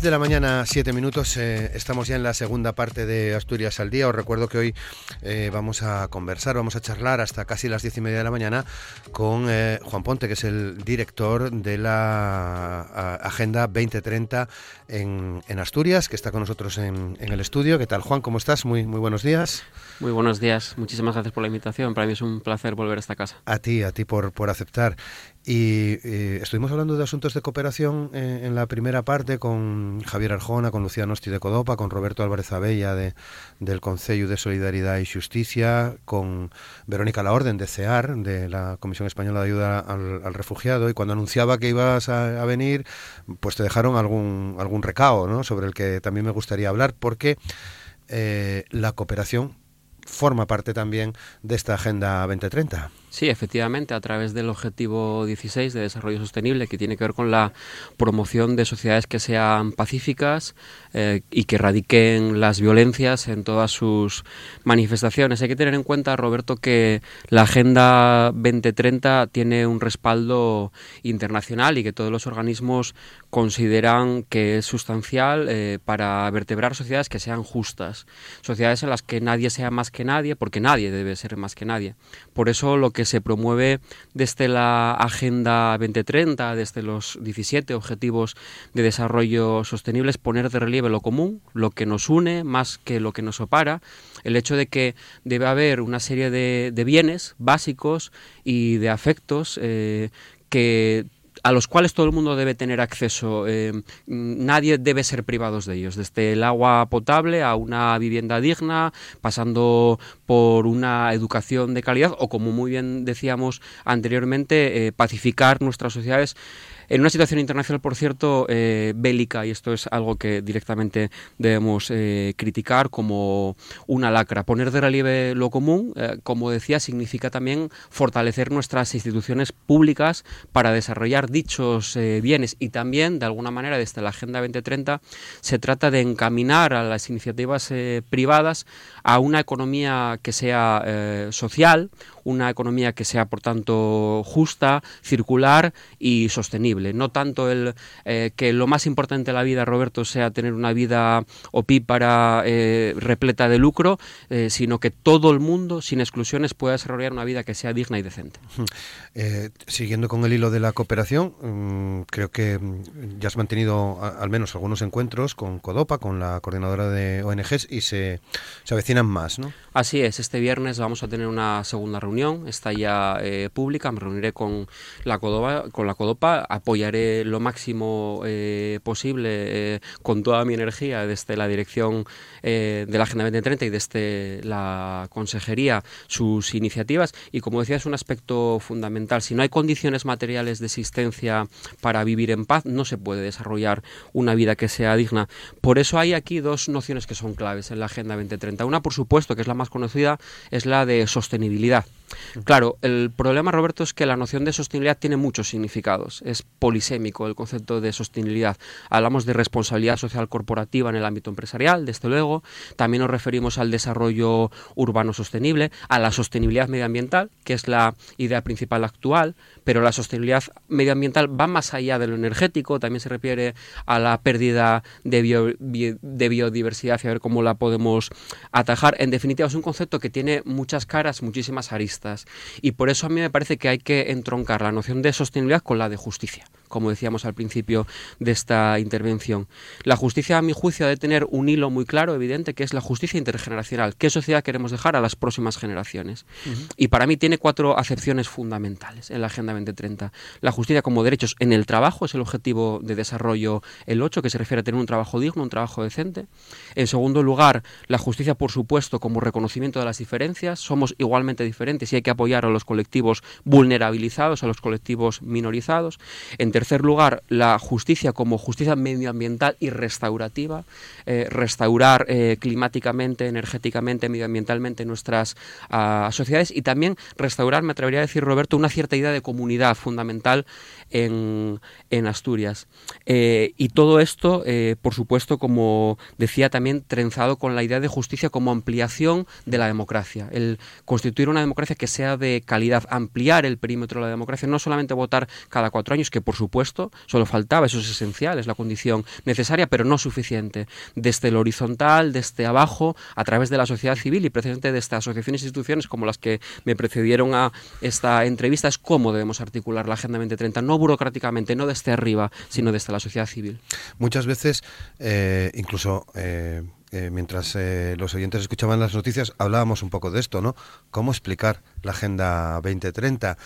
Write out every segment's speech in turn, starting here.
10 de la mañana, 7 minutos. Eh, estamos ya en la segunda parte de Asturias al Día. Os recuerdo que hoy eh, vamos a conversar, vamos a charlar hasta casi las 10 y media de la mañana con eh, Juan Ponte, que es el director de la Agenda 2030 en, en, Asturias, que está con nosotros en, en, el estudio. ¿Qué tal, Juan? ¿Cómo estás? Muy, muy buenos días. Muy buenos días. Muchísimas gracias por la invitación. Para mí es un placer volver a esta casa. A ti, a ti por, por aceptar. Y estuvimos hablando de asuntos de cooperación eh, en la primera parte con Javier Arjona, con Lucía Nosti de Codopa, con Roberto Álvarez Abella de, del Concello de Solidaridad y Justicia, con Verónica Laorden de CEAR, de la Comisión Española de Ayuda al, Refugiado, y cuando anunciaba que ibas a, venir, pues te dejaron algún, algún recao ¿no? sobre el que también me gustaría hablar, porque eh, la cooperación forma parte también de esta Agenda 2030. Sí, efectivamente, a través del objetivo 16 de desarrollo sostenible, que tiene que ver con la promoción de sociedades que sean pacíficas eh, y que erradiquen las violencias en todas sus manifestaciones. Hay que tener en cuenta, Roberto, que la Agenda 2030 tiene un respaldo internacional y que todos los organismos consideran que es sustancial eh, para vertebrar sociedades que sean justas, sociedades en las que nadie sea más que nadie, porque nadie debe ser más que nadie. Por eso lo que que se promueve desde la Agenda 2030, desde los 17 Objetivos de Desarrollo Sostenible, es poner de relieve lo común, lo que nos une más que lo que nos separa, el hecho de que debe haber una serie de, bienes básicos y de afectos eh, que a los cuales todo el mundo debe tener acceso. Eh, nadie debe ser privados de ellos, desde el agua potable a una vivienda digna, pasando por una educación de calidad o, como muy bien decíamos anteriormente, eh, pacificar nuestras sociedades en una situación internacional, por cierto, eh, bélica, y esto es algo que directamente debemos eh, criticar como una lacra. Poner de relieve lo común, eh, como decía, significa también fortalecer nuestras instituciones públicas para desarrollar dichos bienes y también, de alguna manera, desde la Agenda 2030, se trata de encaminar a las iniciativas privadas a una economía que sea social, una economía que sea, por tanto, justa, circular y sostenible. No tanto el eh, que lo más importante de la vida, Roberto, sea tener una vida opípara eh, repleta de lucro, eh, sino que todo el mundo, sin exclusiones, pueda desarrollar una vida que sea digna y decente. siguiendo con el hilo de la cooperación, mm, creo que mm, ya has mantenido al menos algunos encuentros con Codopa, con la coordinadora de ONGs, y se, se avecinan más, ¿no? Así es, este viernes vamos a tener una segunda reunión, está ya eh, pública, me reuniré con la Codopa, con la Codopa apoyaré lo máximo eh, posible eh, con toda mi energía desde la dirección de la Agenda 2030 y desde la Consejería sus iniciativas y como decía es un aspecto fundamental, si no hay condiciones materiales de existencia para vivir en paz no se puede desarrollar una vida que sea digna. Por eso hay aquí dos nociones que son claves en la Agenda 2030. Una, por supuesto, que es la más conocida es la de sostenibilidad. Claro, el problema, Roberto, es que la noción de sostenibilidad tiene muchos significados. Es polisémico el concepto de sostenibilidad. Hablamos de responsabilidad social corporativa en el ámbito empresarial, desde luego. También nos referimos al desarrollo urbano sostenible, a la sostenibilidad medioambiental, que es la idea principal actual, pero la sostenibilidad medioambiental va más allá de lo energético, también se refiere a la pérdida de, de biodiversidad y a ver cómo la podemos atajar. En definitiva, es un concepto que tiene muchas caras, muchísimas aristas y por eso a mí me parece que hay que entroncar la noción de sostenibilidad con la de justicia como decíamos al principio de esta intervención. La justicia, a mi juicio, ha de tener un hilo muy claro, evidente, que es la justicia intergeneracional. ¿Qué sociedad queremos dejar a las próximas generaciones? Y para mí tiene cuatro acepciones fundamentales en la Agenda 2030. La justicia como derechos en el trabajo es el objetivo de desarrollo el 8, que se refiere a tener un trabajo digno, un trabajo decente. En segundo lugar, la justicia, por supuesto, como reconocimiento de las diferencias. Somos igualmente diferentes si hay que apoyar a los colectivos vulnerabilizados, a los colectivos minorizados. En tercer lugar, la justicia como justicia medioambiental y restaurativa, eh, restaurar eh, climáticamente, energéticamente, medioambientalmente nuestras uh, sociedades y también restaurar, me atrevería a decir, Roberto, una cierta idea de comunidad fundamental en, en Asturias. Eh, y todo esto, por supuesto, como decía también, trenzado con la idea de justicia como ampliación de la democracia. El constituir una democracia que sea de calidad, ampliar el perímetro de la democracia, no solamente votar cada cuatro años, que por supuesto solo faltaba, eso es esencial, es la condición necesaria, pero no suficiente. Desde el horizontal, desde abajo, a través de la sociedad civil y precisamente de estas asociaciones e instituciones como las que me precedieron a esta entrevista, es cómo debemos articular la Agenda 2030, no burocráticamente, no desde arriba, sino desde la sociedad civil. Muchas veces, eh, incluso eh, eh, mientras eh, los oyentes escuchaban las noticias, hablábamos un poco de esto, ¿no? ¿Cómo explicar la Agenda 2030?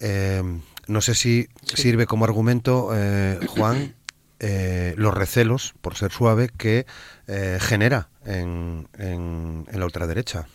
Eh, no sé si sí. sirve como argumento, eh, Juan, eh, los recelos, por ser suave, que genera en, en, en la ultraderecha.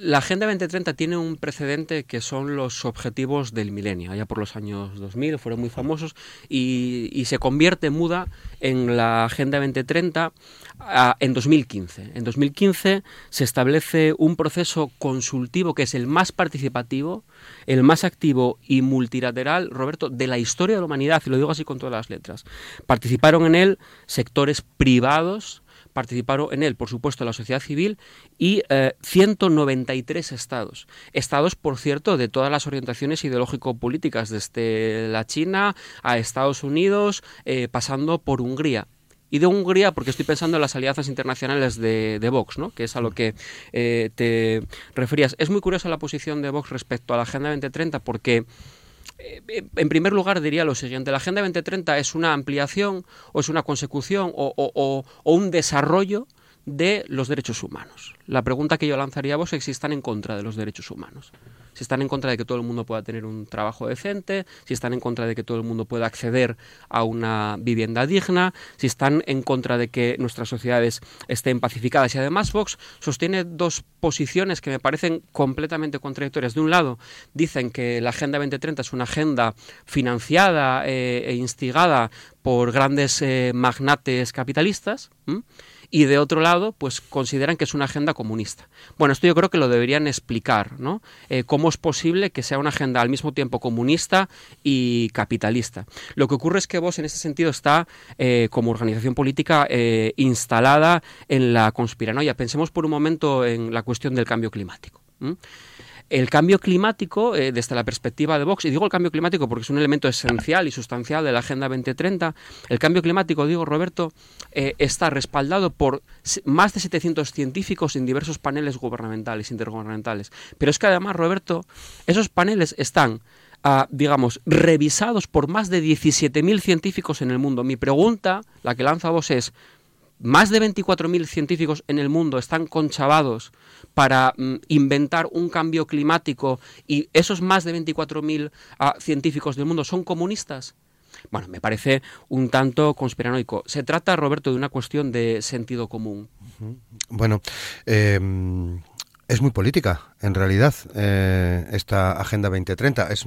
La Agenda 2030 tiene un precedente que son los objetivos del milenio, allá por los años 2000, fueron muy famosos, y, se convierte muda en la Agenda 2030 a, en 2015. En 2015 se establece un proceso consultivo que es el más participativo, el más activo y multilateral, Roberto, de la historia de la humanidad, y lo digo así con todas las letras. Participaron en él sectores privados, participaron en él, por supuesto, la sociedad civil y eh, 193 estados. Estados, por cierto, de todas las orientaciones ideológico-políticas, desde la China a Estados Unidos, eh, pasando por Hungría. Y de Hungría, porque estoy pensando en las alianzas internacionales de, Vox, ¿no? que es a lo que eh, te referías. Es muy curiosa la posición de Vox respecto a la Agenda 2030 porque en primer lugar diría lo siguiente, la Agenda 2030 es una ampliación o es una consecución o, o un desarrollo de los derechos humanos. La pregunta que yo lanzaría a vos es si están en contra de los derechos humanos. Si están en contra de que todo el mundo pueda tener un trabajo decente, si están en contra de que todo el mundo pueda acceder a una vivienda digna, si están en contra de que nuestras sociedades estén pacificadas. Y además Vox sostiene dos posiciones que me parecen completamente contradictorias. De un lado, dicen que la Agenda 2030 es una agenda financiada eh, e instigada por grandes eh, magnates capitalistas. Y de otro lado, pues consideran que es una agenda comunista. Bueno, esto yo creo que lo deberían explicar, ¿no? Eh, ¿Cómo es posible que sea una agenda al mismo tiempo comunista y capitalista? Lo que ocurre es que vos en ese sentido está eh, como organización política eh, instalada en la conspiranoia. Pensemos por un momento en la cuestión del cambio climático. El cambio climático, eh, desde la perspectiva de Vox, y digo el cambio climático porque es un elemento esencial y sustancial de la Agenda 2030, el cambio climático, digo Roberto, eh, está respaldado por más de 700 científicos en diversos paneles gubernamentales, intergubernamentales. Pero es que además, Roberto, esos paneles están Uh, digamos, revisados por más de 17.000 científicos en el mundo. Mi pregunta, la que lanza vos, es, más de 24.000 científicos en el mundo están conchavados para mm, inventar un cambio climático y esos más de 24.000 uh, científicos del mundo son comunistas. Bueno, me parece un tanto conspiranoico. Se trata, Roberto, de una cuestión de sentido común. Bueno, eh, es muy política, en realidad, eh, esta Agenda 2030. Es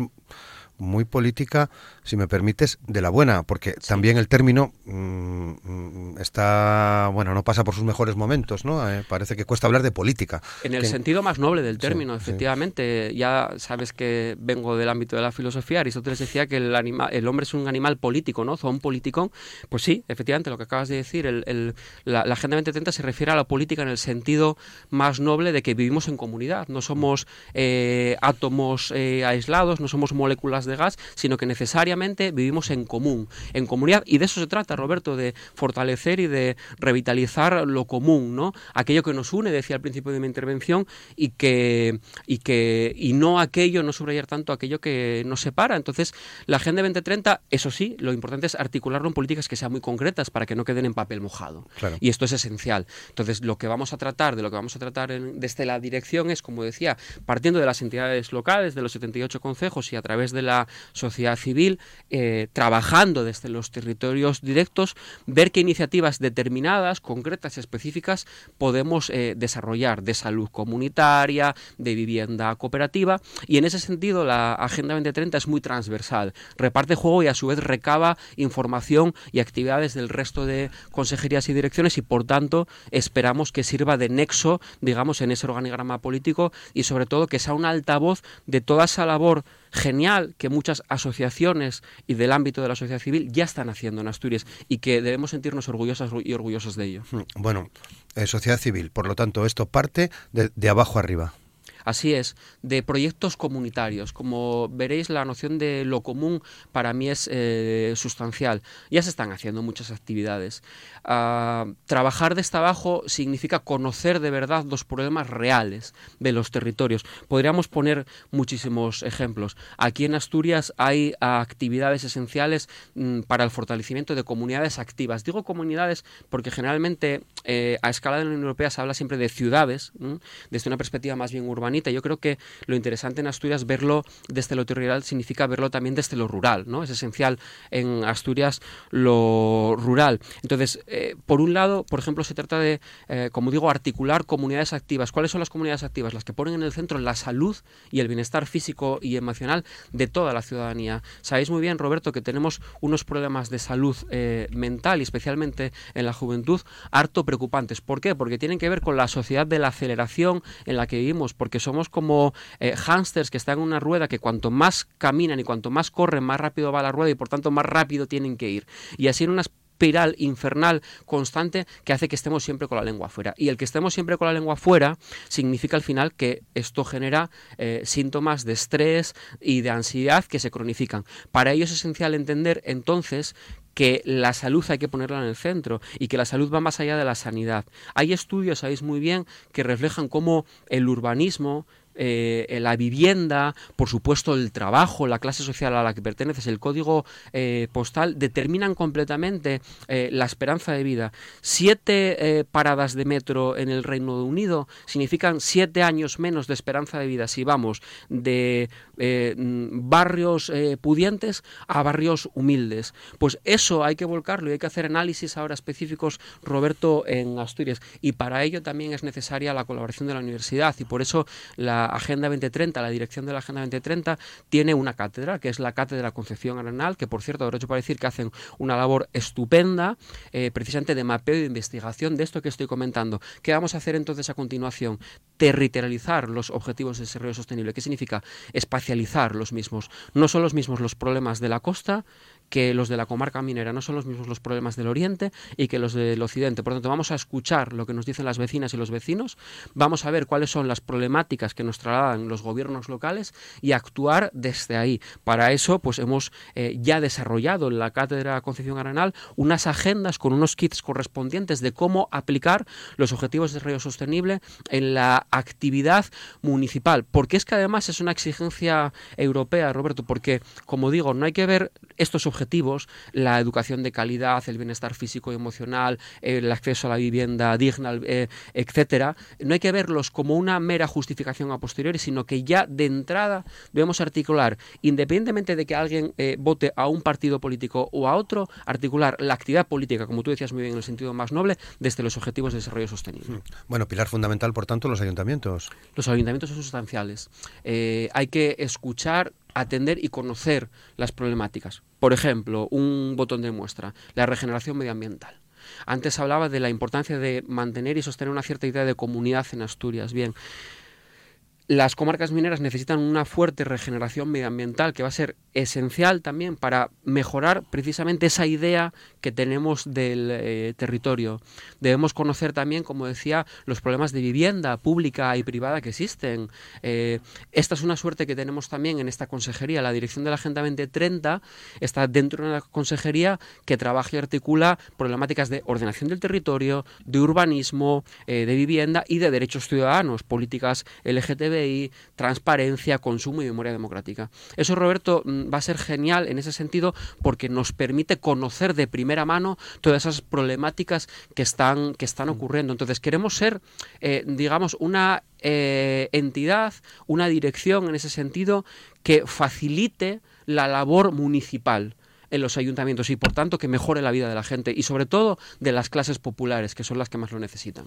muy política, si me permites, de la buena, porque sí. también el término mmm, está, bueno, no pasa por sus mejores momentos, ¿no? Eh, parece que cuesta hablar de política. En el que... sentido más noble del término, sí, efectivamente. Sí. Ya sabes que vengo del ámbito de la filosofía, Aristóteles decía que el, anima, el hombre es un animal político, ¿no? Zoon politicón. Pues sí, efectivamente, lo que acabas de decir, el, el, la, la Agenda 2030 se refiere a la política en el sentido más noble de que vivimos en comunidad, no somos eh, átomos eh, aislados, no somos moléculas de gas, sino que necesariamente vivimos en común, en comunidad. Y de eso se trata, Roberto, de fortalecer y de revitalizar lo común, ¿no? Aquello que nos une, decía al principio de mi intervención, y que, y que y no aquello, no subrayar tanto aquello que nos separa. Entonces, la Agenda 2030, eso sí, lo importante es articularlo en políticas que sean muy concretas para que no queden en papel mojado. Claro. Y esto es esencial. Entonces, lo que vamos a tratar, de lo que vamos a tratar en, desde la dirección es, como decía, partiendo de las entidades locales, de los 78 consejos y a través de la la sociedad civil, eh, trabajando desde los territorios directos, ver qué iniciativas determinadas, concretas, específicas podemos eh, desarrollar de salud comunitaria, de vivienda cooperativa. Y en ese sentido la Agenda 2030 es muy transversal, reparte juego y a su vez recaba información y actividades del resto de consejerías y direcciones y por tanto esperamos que sirva de nexo, digamos, en ese organigrama político y sobre todo que sea un altavoz de toda esa labor genial que muchas asociaciones y del ámbito de la sociedad civil ya están haciendo en Asturias y que debemos sentirnos orgullosas y orgullosos de ello. Mm, bueno, eh, sociedad civil, por lo tanto, esto parte de abajo arriba. Así es, de proyectos comunitarios. Como veréis, la noción de lo común para mí es eh, sustancial. Ya se están haciendo muchas actividades. Ah, trabajar desde abajo significa conocer de verdad los problemas reales de los territorios. Podríamos poner muchísimos ejemplos. Aquí en Asturias hay actividades esenciales mm, para el fortalecimiento de comunidades activas. Digo comunidades porque generalmente eh, a escala de la Unión Europea se habla siempre de ciudades, desde una perspectiva más bien urbana yo creo que lo interesante en Asturias, verlo desde lo territorial, significa verlo también desde lo rural, ¿no? Es esencial en Asturias lo rural. Entonces, eh, por un lado, por ejemplo, se trata de, eh, como digo, articular comunidades activas. ¿Cuáles son las comunidades activas? Las que ponen en el centro la salud y el bienestar físico y emocional de toda la ciudadanía. Sabéis muy bien, Roberto, que tenemos unos problemas de salud eh, mental y especialmente en la juventud harto preocupantes. ¿Por qué? Porque tienen que ver con la sociedad de la aceleración en la que vivimos, porque somos como eh, hámsters que están en una rueda que cuanto más caminan y cuanto más corren, más rápido va la rueda y por tanto más rápido tienen que ir. Y así en una espiral infernal constante que hace que estemos siempre con la lengua afuera. Y el que estemos siempre con la lengua afuera significa al final que esto genera eh, síntomas de estrés y de ansiedad que se cronifican. Para ello es esencial entender entonces que la salud hay que ponerla en el centro y que la salud va más allá de la sanidad. Hay estudios, sabéis muy bien, que reflejan cómo el urbanismo, eh, la vivienda, por supuesto el trabajo, la clase social a la que perteneces, el código eh, postal, determinan completamente eh, la esperanza de vida. Siete paradas de metro en el Reino Unido significan siete años menos de esperanza de vida si vamos de barrios pudientes a barrios humildes. Pues eso hay que volcarlo y hay que hacer análisis ahora específicos, Roberto, en Asturias. Y para ello también es necesaria la colaboración de la universidad y por eso la Agenda 2030, la dirección de la Agenda 2030, tiene una cátedra, que es la Cátedra Concepción Arenal, que por cierto, derecho para decir que hacen una labor estupenda, eh, precisamente de mapeo y de investigación de esto que estoy comentando. ¿Qué vamos a hacer entonces a continuación? Territorializar los objetivos de desarrollo sostenible. ¿Qué significa? Espacializar los mismos. No son los mismos los problemas de la costa que los de la comarca minera no son los mismos los problemas del oriente y que los del occidente. Por lo tanto, vamos a escuchar lo que nos dicen las vecinas y los vecinos, vamos a ver cuáles son las problemáticas que nos trasladan los gobiernos locales y actuar desde ahí. Para eso, pues hemos eh, ya desarrollado en la Cátedra Concepción Arenal unas agendas con unos kits correspondientes de cómo aplicar los objetivos de desarrollo sostenible en la actividad municipal. Porque es que además es una exigencia europea, Roberto, porque, como digo, no hay que ver estos objetivos objetivos, la educación de calidad, el bienestar físico y emocional, el acceso a la vivienda digna, eh, etcétera, no hay que verlos como una mera justificación a posteriori, sino que ya de entrada debemos articular, independientemente de que alguien eh, vote a un partido político o a otro, articular la actividad política, como tú decías muy bien en el sentido más noble, desde los objetivos de desarrollo sostenible. Hmm. Bueno, pilar fundamental, por tanto, los ayuntamientos. Los ayuntamientos son sustanciales. Eh, hay que escuchar atender y conocer las problemáticas. Por ejemplo, un botón de muestra, la regeneración medioambiental. Antes hablaba de la importancia de mantener y sostener una cierta idea de comunidad en Asturias. Bien, las comarcas mineras necesitan una fuerte regeneración medioambiental que va a ser esencial también para mejorar precisamente esa idea que tenemos del eh, territorio. Debemos conocer también, como decía, los problemas de vivienda pública y privada que existen. Eh, esta es una suerte que tenemos también en esta consejería. La dirección de la Agenda 2030 está dentro de una consejería que trabaja y articula problemáticas de ordenación del territorio, de urbanismo, eh, de vivienda y de derechos ciudadanos, políticas LGTB transparencia, consumo y memoria democrática. Eso, Roberto, mm, va a ser genial en ese sentido porque nos permite conocer de primera mano todas esas problemáticas que están, que están mm. ocurriendo. Entonces, queremos ser, eh, digamos, una eh, entidad, una dirección en ese sentido que facilite la labor municipal en los ayuntamientos y por tanto que mejore la vida de la gente y sobre todo de las clases populares que son las que más lo necesitan.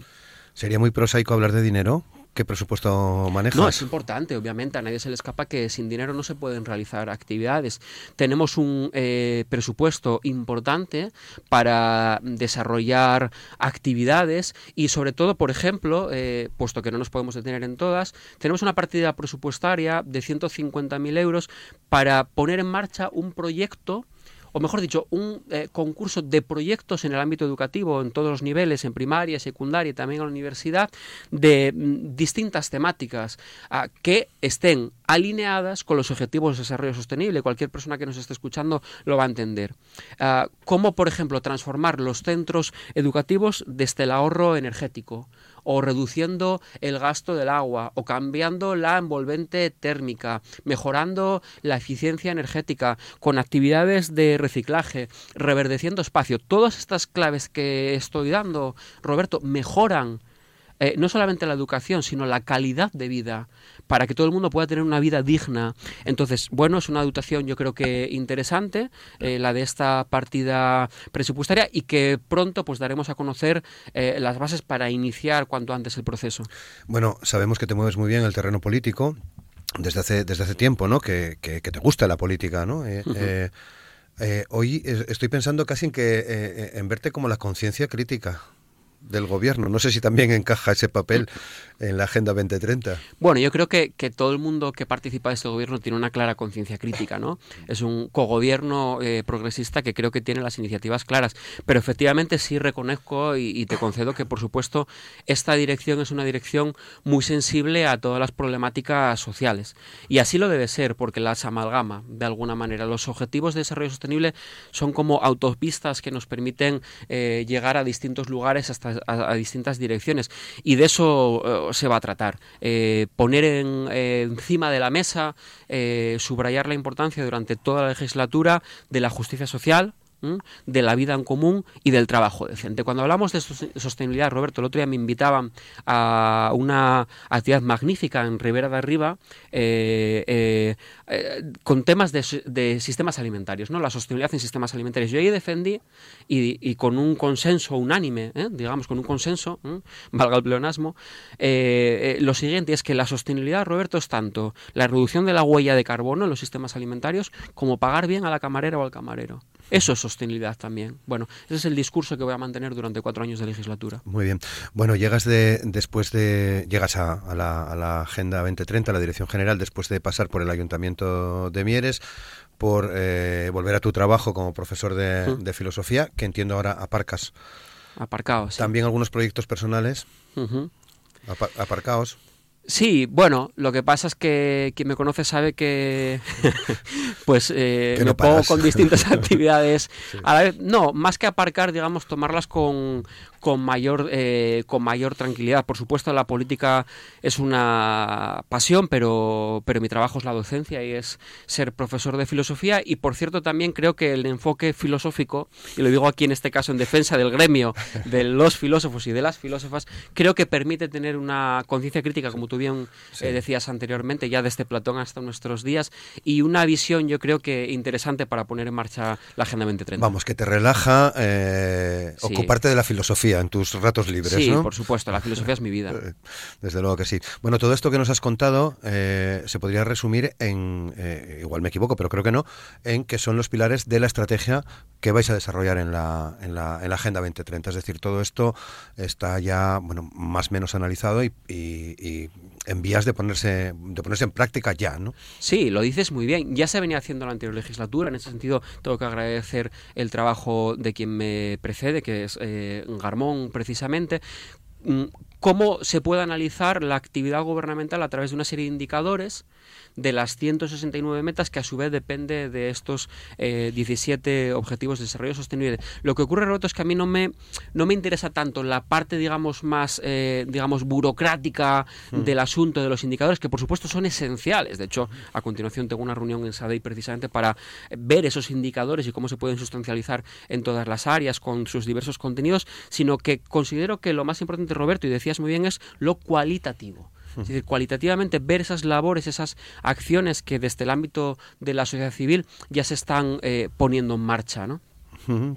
Sería muy prosaico hablar de dinero. ¿Qué presupuesto manejas? No, es importante, obviamente. A nadie se le escapa que sin dinero no se pueden realizar actividades. Tenemos un eh, presupuesto importante para desarrollar actividades y, sobre todo, por ejemplo, eh, puesto que no nos podemos detener en todas, tenemos una partida presupuestaria de 150.000 euros para poner en marcha un proyecto o mejor dicho, un eh, concurso de proyectos en el ámbito educativo, en todos los niveles, en primaria, secundaria y también en la universidad, de mm, distintas temáticas que estén alineadas con los objetivos de desarrollo sostenible. Cualquier persona que nos esté escuchando lo va a entender. Ah, como, por ejemplo, transformar los centros educativos desde el ahorro energético o reduciendo el gasto del agua, o cambiando la envolvente térmica, mejorando la eficiencia energética, con actividades de reciclaje, reverdeciendo espacio. Todas estas claves que estoy dando, Roberto, mejoran eh, no solamente la educación, sino la calidad de vida, para que todo el mundo pueda tener una vida digna. Entonces, bueno, es una dotación yo creo que interesante, eh, la de esta partida presupuestaria, y que pronto pues daremos a conocer eh, las bases para iniciar cuanto antes el proceso. Bueno, sabemos que te mueves muy bien en el terreno político desde hace, desde hace tiempo, ¿no? Que, que, te gusta la política, ¿no? hoy estoy pensando casi en que en verte como la conciencia crítica del gobierno. No sé si también encaja ese papel en la Agenda 2030. Bueno, yo creo que, que todo el mundo que participa de este gobierno tiene una clara conciencia crítica, ¿no? Es un cogobierno eh, progresista que creo que tiene las iniciativas claras. Pero efectivamente sí reconozco y, te concedo que, por supuesto, esta dirección es una dirección muy sensible a todas las problemáticas sociales. Y así lo debe ser, porque las amalgama de alguna manera. Los objetivos de desarrollo sostenible son como autopistas que nos permiten eh, llegar a distintos lugares hasta a, distintas direcciones. Y de eso eh, se va a tratar. Eh, poner en, eh, encima de la mesa, subrayar la importancia durante toda la legislatura de la justicia social, de la vida en común y del trabajo decente. Cuando hablamos de sostenibilidad, Roberto, el otro día me invitaban a una actividad magnífica en Ribera de Arriba eh, eh, eh, con temas de, sistemas alimentarios, ¿no? la sostenibilidad en sistemas alimentarios. Yo ahí defendí y, con un consenso unánime, digamos, con un consenso, valga el pleonasmo, lo siguiente es que la sostenibilidad, Roberto, es tanto la reducción de la huella de carbono en los sistemas alimentarios como pagar bien a la camarera o al camarero. Eso es sostenibilidad también. Bueno, ese es el discurso que voy a mantener durante cuatro años de legislatura. Muy bien. Bueno, llegas de, después de, llegas a, la, Agenda 2030, a la Dirección General, después de pasar por el Ayuntamiento de Mieres, por eh, volver a tu trabajo como profesor de, filosofía, que entiendo ahora aparcas. Aparcados. También algunos proyectos personales. aparcados. Sí, bueno, lo que pasa es que quien me conoce sabe que pues eh, me pongo con distintas actividades a la vez. No, más que aparcar, digamos, tomarlas con, con mayor, eh, con mayor tranquilidad. Por supuesto, la política es una pasión, pero, pero mi trabajo es la docencia y es ser profesor de filosofía. Y por cierto, también creo que el enfoque filosófico, y lo digo aquí en este caso en defensa del gremio de los filósofos y de las filósofas, creo que permite tener una conciencia crítica, como tú bien eh, decías anteriormente, ya desde Platón hasta nuestros días, y una visión, yo creo que interesante para poner en marcha la Agenda 2030. Vamos, que te relaja eh, ocuparte de la filosofía en tus ratos libres, sí, por supuesto, la filosofía es mi vida. Desde luego que sí. Bueno, todo esto que nos has contado eh, se podría resumir en, eh, igual me equivoco, pero creo que no, en que son los pilares de la estrategia que vais a desarrollar en la, en la, en la Agenda 2030. Es decir, todo esto está ya, bueno, más o menos analizado y, y, en vías de ponerse, de ponerse en práctica ya, ¿no? Sí, lo dices muy bien. Ya se venía haciendo en la anterior legislatura. En ese sentido, tengo que agradecer el trabajo de quien me precede, que es eh, Garmón precisamente, mm, cómo se puede analizar la actividad gubernamental a través de una serie de indicadores de las 169 metas que a su vez depende de estos 17 eh, objetivos de desarrollo sostenible. Lo que ocurre, Roberto, es que a mí no me, no me interesa tanto la parte, digamos, más, eh, digamos, burocrática mm. del asunto de los indicadores, que por supuesto son esenciales. De hecho, a continuación tengo una reunión en SADEI precisamente para ver esos indicadores y cómo se pueden sustancializar en todas las áreas con sus diversos contenidos, sino que considero que lo más importante, Roberto, y muy bien, es lo cualitativo Es decir, cualitativamente ver esas labores, esas acciones que desde el ámbito de la sociedad civil ya se están eh, poniendo en marcha, ¿no?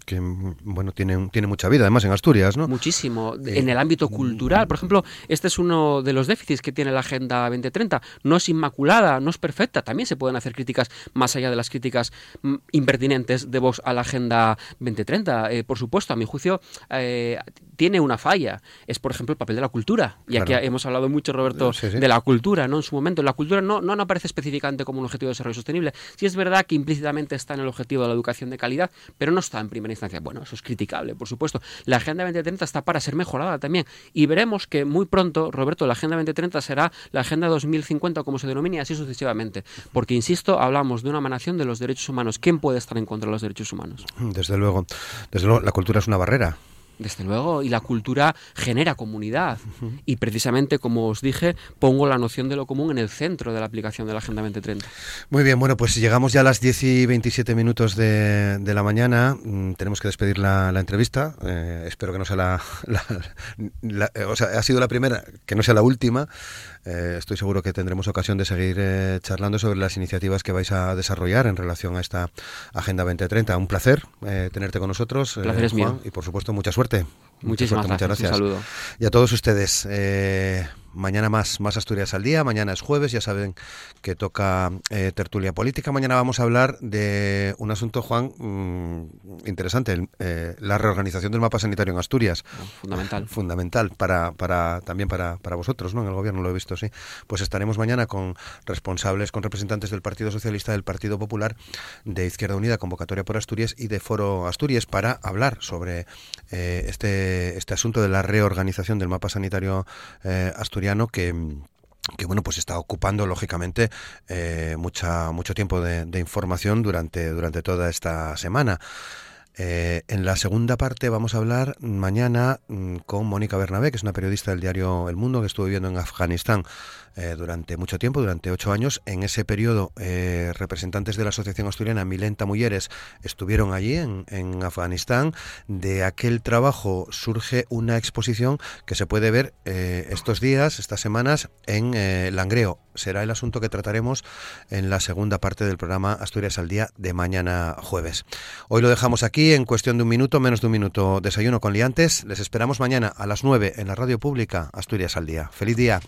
Que bueno tiene, tiene mucha vida además en Asturias, ¿no? Muchísimo. En el ámbito cultural, por ejemplo, este es uno de los déficits que tiene la Agenda 2030. No es inmaculada, no es perfecta. También se pueden hacer críticas más allá de las críticas mm, impertinentes de Vox a la Agenda 2030. Eh, por supuesto, a mi juicio, eh, tiene una falla. Es, por ejemplo, el papel de la cultura. Y aquí hemos hablado mucho, Roberto, de la cultura, ¿no? En su momento, la cultura no, no aparece específicamente como un objetivo de desarrollo sostenible. Sí es verdad que implícitamente está en el objetivo de la educación de calidad, pero no está en primera instancia. Bueno, eso es criticable, por supuesto. La Agenda 2030 está para ser mejorada también. Y veremos que muy pronto, Roberto, la Agenda 2030 será la Agenda 2050, como se denomina, y así sucesivamente. Porque, insisto, hablamos de una emanación de los derechos humanos. ¿Quién puede estar en contra de los derechos humanos? Desde luego. Desde luego, la cultura es una barrera desde luego, y la cultura genera comunidad. Y precisamente, como os dije, pongo la noción de lo común en el centro de la aplicación de la Agenda 2030. Muy bien, bueno, pues llegamos ya a las 10 y 27 minutos de, la mañana. Mm, tenemos que despedir la, entrevista. Eh, espero que no sea la, eh, O sea, ha sido la primera, que no sea la última. Eh, estoy seguro que tendremos ocasión de seguir charlando sobre las iniciativas que vais a desarrollar en relación a esta Agenda 2030. Un placer tenerte con nosotros, Juan, y por supuesto mucha suerte Muchísimas gracias. Muchas gracias. Un saludo. Y a todos ustedes, eh, mañana más, más Asturias al día. Mañana es jueves, ya saben que toca eh, tertulia política. Mañana vamos a hablar de un asunto, Juan, mm, interesante, eh, la reorganización del mapa sanitario en Asturias. Fundamental. Fundamental para, para también para, para vosotros, ¿no? En el gobierno lo he visto, sí. Pues estaremos mañana con responsables, con representantes del Partido Socialista, del Partido Popular, de Izquierda Unida, Convocatoria por Asturias y de Foro Asturias para hablar sobre eh, este, este asunto de la reorganización del mapa sanitario asturiano que bueno pues está ocupando lógicamente eh, mucha mucho tiempo de, de, información durante durante toda esta semana eh, en la segunda parte vamos a hablar mañana mm, con Mónica Bernabé, que es una periodista del diario El Mundo que estuvo viviendo en Afganistán eh, durante mucho tiempo, durante ocho años. En ese periodo, eh, representantes de la Asociación Asturiana Milenta Mujeres estuvieron allí en, en, Afganistán. De aquel trabajo surge una exposición que se puede ver estos días, estas semanas, en Langreo. Será el asunto que trataremos en la segunda parte del programa Asturias al Día de mañana jueves. Hoy lo dejamos aquí en cuestión de un minuto, menos de un minuto, desayuno con liantes. Les esperamos mañana a las 9 en la radio pública Asturias al Día. Feliz día.